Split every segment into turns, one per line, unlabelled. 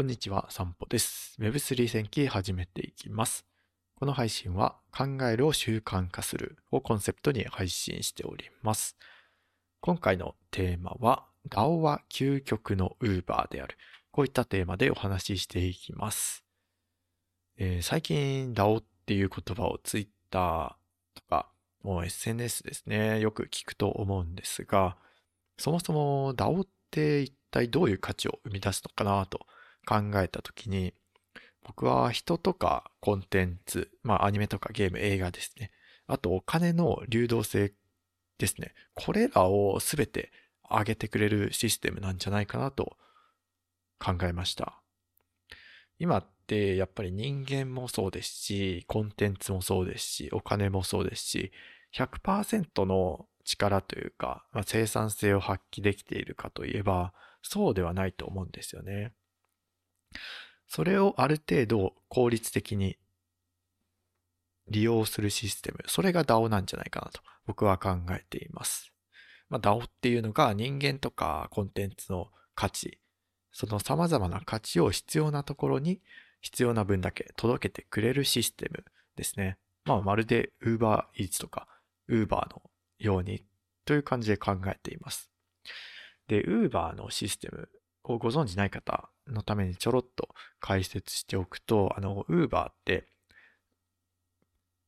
こんにちは、散歩です。Web3 戦記始めていきます。この配信は考えるを習慣化するをコンセプトに配信しております。今回のテーマは DAO は究極の Uber である。こういったテーマでお話ししていきます。えー、最近 DAO っていう言葉を Twitter とかもう SNS ですね、よく聞くと思うんですが、そもそも DAO って一体どういう価値を生み出すのかなと考えたときに、僕は人とかコンテンツ、まあアニメとかゲーム、映画ですね。あとお金の流動性ですね。これらをすべて上げてくれるシステムなんじゃないかなと考えました。今ってやっぱり人間もそうですし、コンテンツもそうですし、お金もそうですし、100%の力というか、まあ、生産性を発揮できているかといえば、そうではないと思うんですよね。それをある程度効率的に利用するシステム、それが DAO なんじゃないかなと僕は考えています。まあ、DAO っていうのが人間とかコンテンツの価値、その様々な価値を必要なところに必要な分だけ届けてくれるシステムですね。まあ、まるで Uber Eats とか Uber のようにという感じで考えています。で、Uber のシステムをご存知ない方のためにちょろっと解説しておくと、あの、Uber って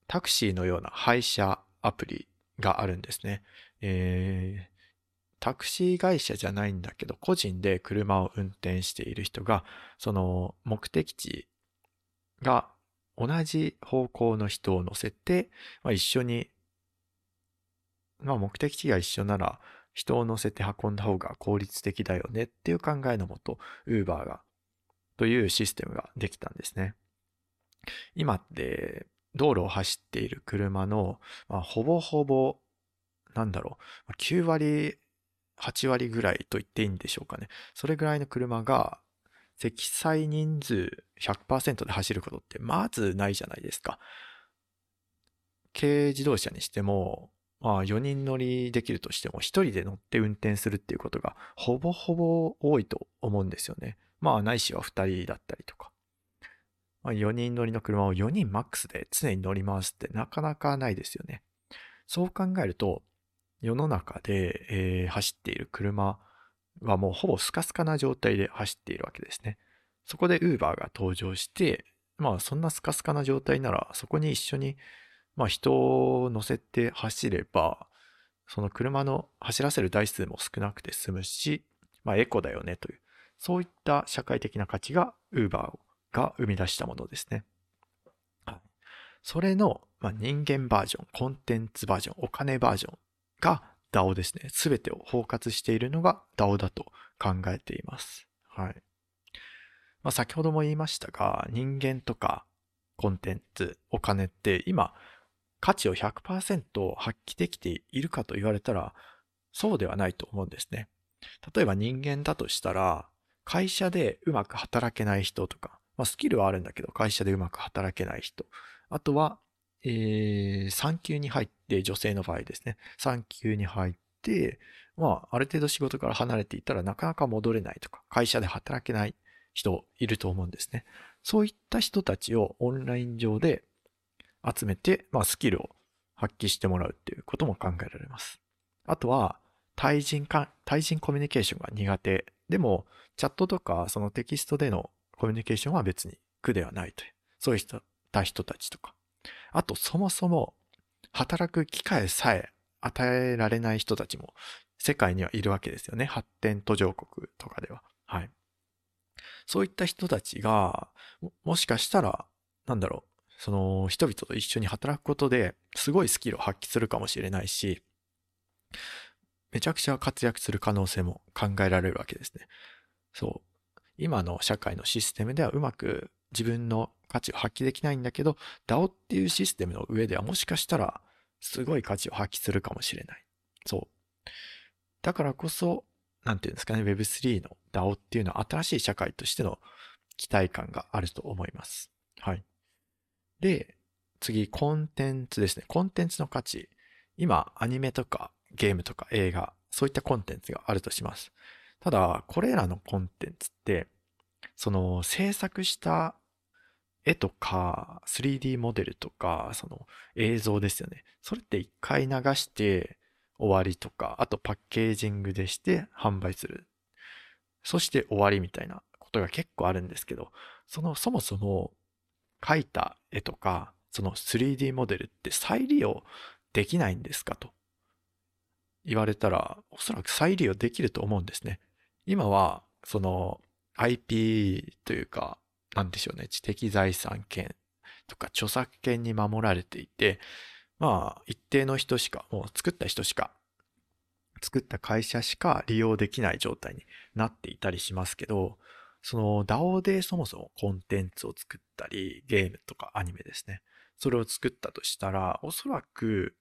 タクシーのような配車アプリがあるんですね。えー、タクシー会社じゃないんだけど、個人で車を運転している人が、その目的地が同じ方向の人を乗せて、まあ、一緒にまあ目的地が一緒なら人を乗せて運んだ方が効率的だよねっていう考えのもと、Uber が、というシステムができたんですね。今って道路を走っている車の、まあ、ほぼほぼ、なんだろう、9割、8割ぐらいと言っていいんでしょうかね。それぐらいの車が積載人数100%で走ることってまずないじゃないですか。軽自動車にしても、まあ4人乗りできるとしても1人で乗って運転するっていうことがほぼほぼ多いと思うんですよね。まあないしは2人だったりとか。まあ、4人乗りの車を4人マックスで常に乗り回すってなかなかないですよね。そう考えると世の中で、えー、走っている車はもうほぼスカスカな状態で走っているわけですね。そこで Uber が登場して、まあそんなスカスカな状態ならそこに一緒にまあ人を乗せて走れば、その車の走らせる台数も少なくて済むし、まあエコだよねという、そういった社会的な価値が Uber が生み出したものですね。それの、まあ、人間バージョン、コンテンツバージョン、お金バージョンが DAO ですね。すべてを包括しているのが DAO だと考えています。はい。まあ、先ほども言いましたが、人間とかコンテンツ、お金って今、価値を100%発揮できているかと言われたら、そうではないと思うんですね。例えば人間だとしたら、会社でうまく働けない人とか、まあ、スキルはあるんだけど、会社でうまく働けない人。あとは、えー、産休に入って、女性の場合ですね。産休に入って、まあ、ある程度仕事から離れていたらなかなか戻れないとか、会社で働けない人いると思うんですね。そういった人たちをオンライン上で集めて、まあ、スキルを発揮してもらうっていうことも考えられます。あとは、対人か、対人コミュニケーションが苦手。でも、チャットとか、そのテキストでのコミュニケーションは別に苦ではないという、そういった人たちとか。あと、そもそも、働く機会さえ与えられない人たちも世界にはいるわけですよね。発展途上国とかでは。はい。そういった人たちが、もしかしたら、なんだろう、その人々と一緒に働くことですごいスキルを発揮するかもしれないし、めちゃくちゃ活躍する可能性も考えられるわけですね。そう。今の社会のシステムではうまく自分の価値を発揮できないんだけど、DAO っていうシステムの上ではもしかしたらすごい価値を発揮するかもしれない。そう。だからこそ、なんていうんですかね、Web3 の DAO っていうのは新しい社会としての期待感があると思います。はい。で、次、コンテンツですね。コンテンツの価値。今、アニメとかゲームとか映画、そういったコンテンツがあるとします。ただ、これらのコンテンツって、その制作した絵とか 3D モデルとかその映像ですよね。それって一回流して終わりとか、あとパッケージングでして販売する。そして終わりみたいなことが結構あるんですけど、そのそもそも描いた絵とか、その 3D モデルって再利用できないんですかと言われたら、おそらく再利用できると思うんですね。今は、その IP というか、なんでしょうね、知的財産権とか著作権に守られていて、まあ、一定の人しか、もう作った人しか、作った会社しか利用できない状態になっていたりしますけど、その DAO でそもそもコンテンツを作ったり、ゲームとかアニメですね。それを作ったとしたら、おそらく、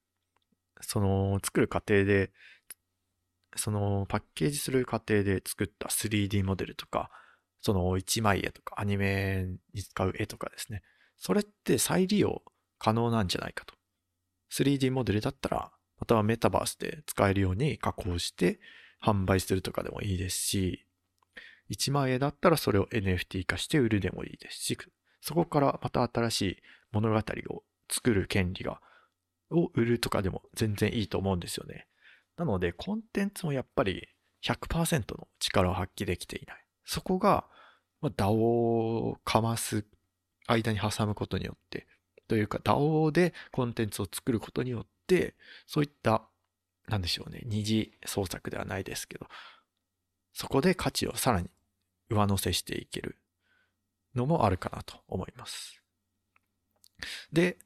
その作る過程で、そのパッケージする過程で作った 3D モデルとか、その一枚絵とかアニメに使う絵とかですね。それって再利用可能なんじゃないかと。3D モデルだったら、またはメタバースで使えるように加工して販売するとかでもいいですし、1万円だったらそれを NFT 化して売るでもいいですし、そこからまた新しい物語を作る権利が、を売るとかでも全然いいと思うんですよね。なので、コンテンツもやっぱり100%の力を発揮できていない。そこが、まあ、DAO をかます間に挟むことによって、というか DAO でコンテンツを作ることによって、そういった、なんでしょうね、二次創作ではないですけど、そこで価値をさらに上乗せしていけるのもあるかなと思います。で、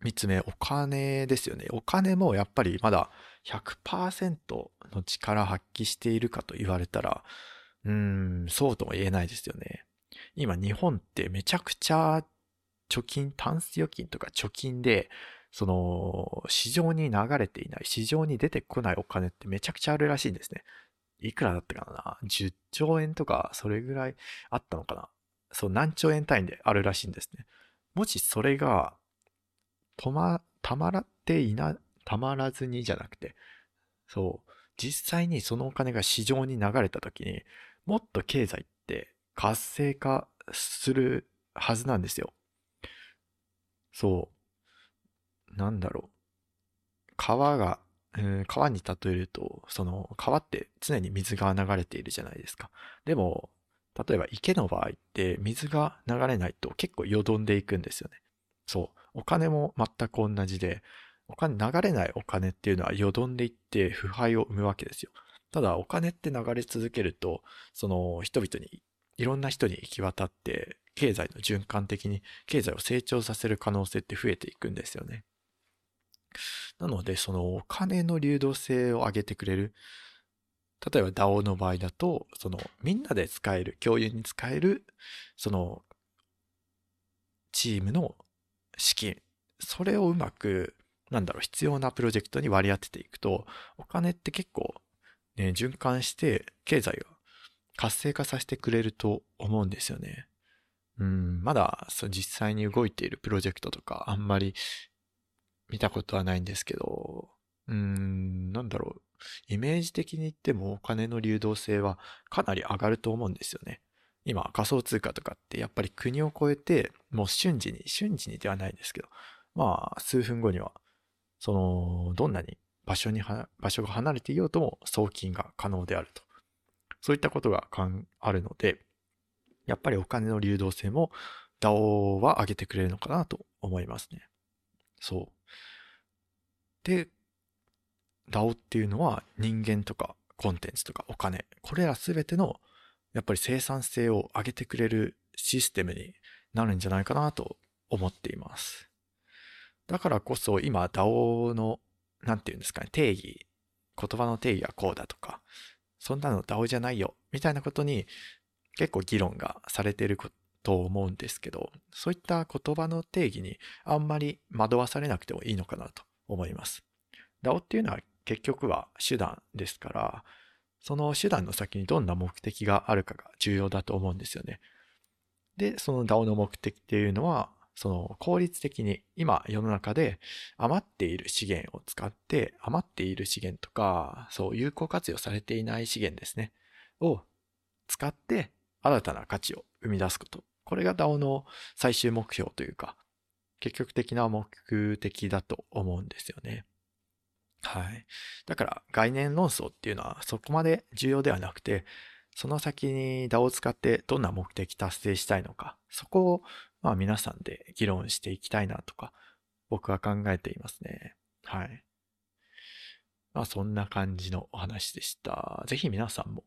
三つ目、お金ですよね。お金もやっぱりまだ100%の力発揮しているかと言われたら、うーん、そうとも言えないですよね。今日本ってめちゃくちゃ貯金、タンス預金とか貯金で、その、市場に流れていない、市場に出てこないお金ってめちゃくちゃあるらしいんですね。いくらだったかな ?10 兆円とか、それぐらいあったのかな？そう、何兆円単位であるらしいんですね。もしそれが、止ま、たまらっていな、たまらずにじゃなくて、そう、実際にそのお金が市場に流れた時に、もっと経済って活性化するはずなんですよ。そう。なんだろう。川が、うん、川に例えると、その川って常に水が流れているじゃないですか。でも、例えば池の場合って水が流れないと結構よどんでいくんですよね。そう。お金も全く同じで、お金、流れないお金っていうのはよどんでいって腐敗を生むわけですよ。ただお金って流れ続けると、その人々に、いろんな人に行き渡って、経済の循環的に経済を成長させる可能性って増えていくんですよね。なので、そのお金の流動性を上げてくれる。例えば DAO の場合だと、そのみんなで使える、共有に使える、そのチームの資金。それをうまく、なんだろう、必要なプロジェクトに割り当てていくと、お金って結構、ね、循環して経済を活性化させてくれると思うんですよね。うん、まだ実際に動いているプロジェクトとかあんまり見たことはないんですけど、うーん、なんだろう。イメージ的に言ってもお金の流動性はかなり上がると思うんですよね。今仮想通貨とかってやっぱり国を越えてもう瞬時に、瞬時にではないですけど、まあ数分後には、その、どんなに場所に場所が離れていようとも送金が可能であると。そういったことがあるので、やっぱりお金の流動性も DAO は上げてくれるのかなと思いますね。そう。で、DAO っていうのは人間とかコンテンツとかお金、これらすべてのやっぱり生産性を上げてくれるシステムになるんじゃないかなと思っています。だからこそ今 DAO の、なんていうんですかね、定義、言葉の定義はこうだとか、そんなの DAO じゃないよ、みたいなことに結構議論がされていると思うんですけど、そういった言葉の定義にあんまり惑わされなくてもいいのかなと思います。DAO っていうのは結局は手段ですから、その手段の先にどんな目的があるかが重要だと思うんですよね。で、その DAO の目的っていうのは、その効率的に今世の中で余っている資源を使って余っている資源とかそう有効活用されていない資源ですねを使って新たな価値を生み出すこと。これが DAO の最終目標というか、結局的な目的だと思うんですよね。はい。だから概念論争っていうのはそこまで重要ではなくて、その先に DAO を使ってどんな目的達成したいのか、そこをまあ皆さんで議論していきたいなとか、僕は考えていますね。はい。まあそんな感じのお話でした。ぜひ皆さんも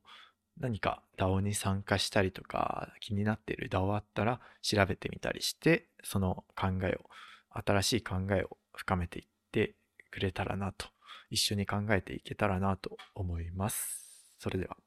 何か DAO に参加したりとか気になっている DAO あったら調べてみたりして、その考えを、新しい考えを深めていってくれたらなと、一緒に考えていけたらなと思います。それでは。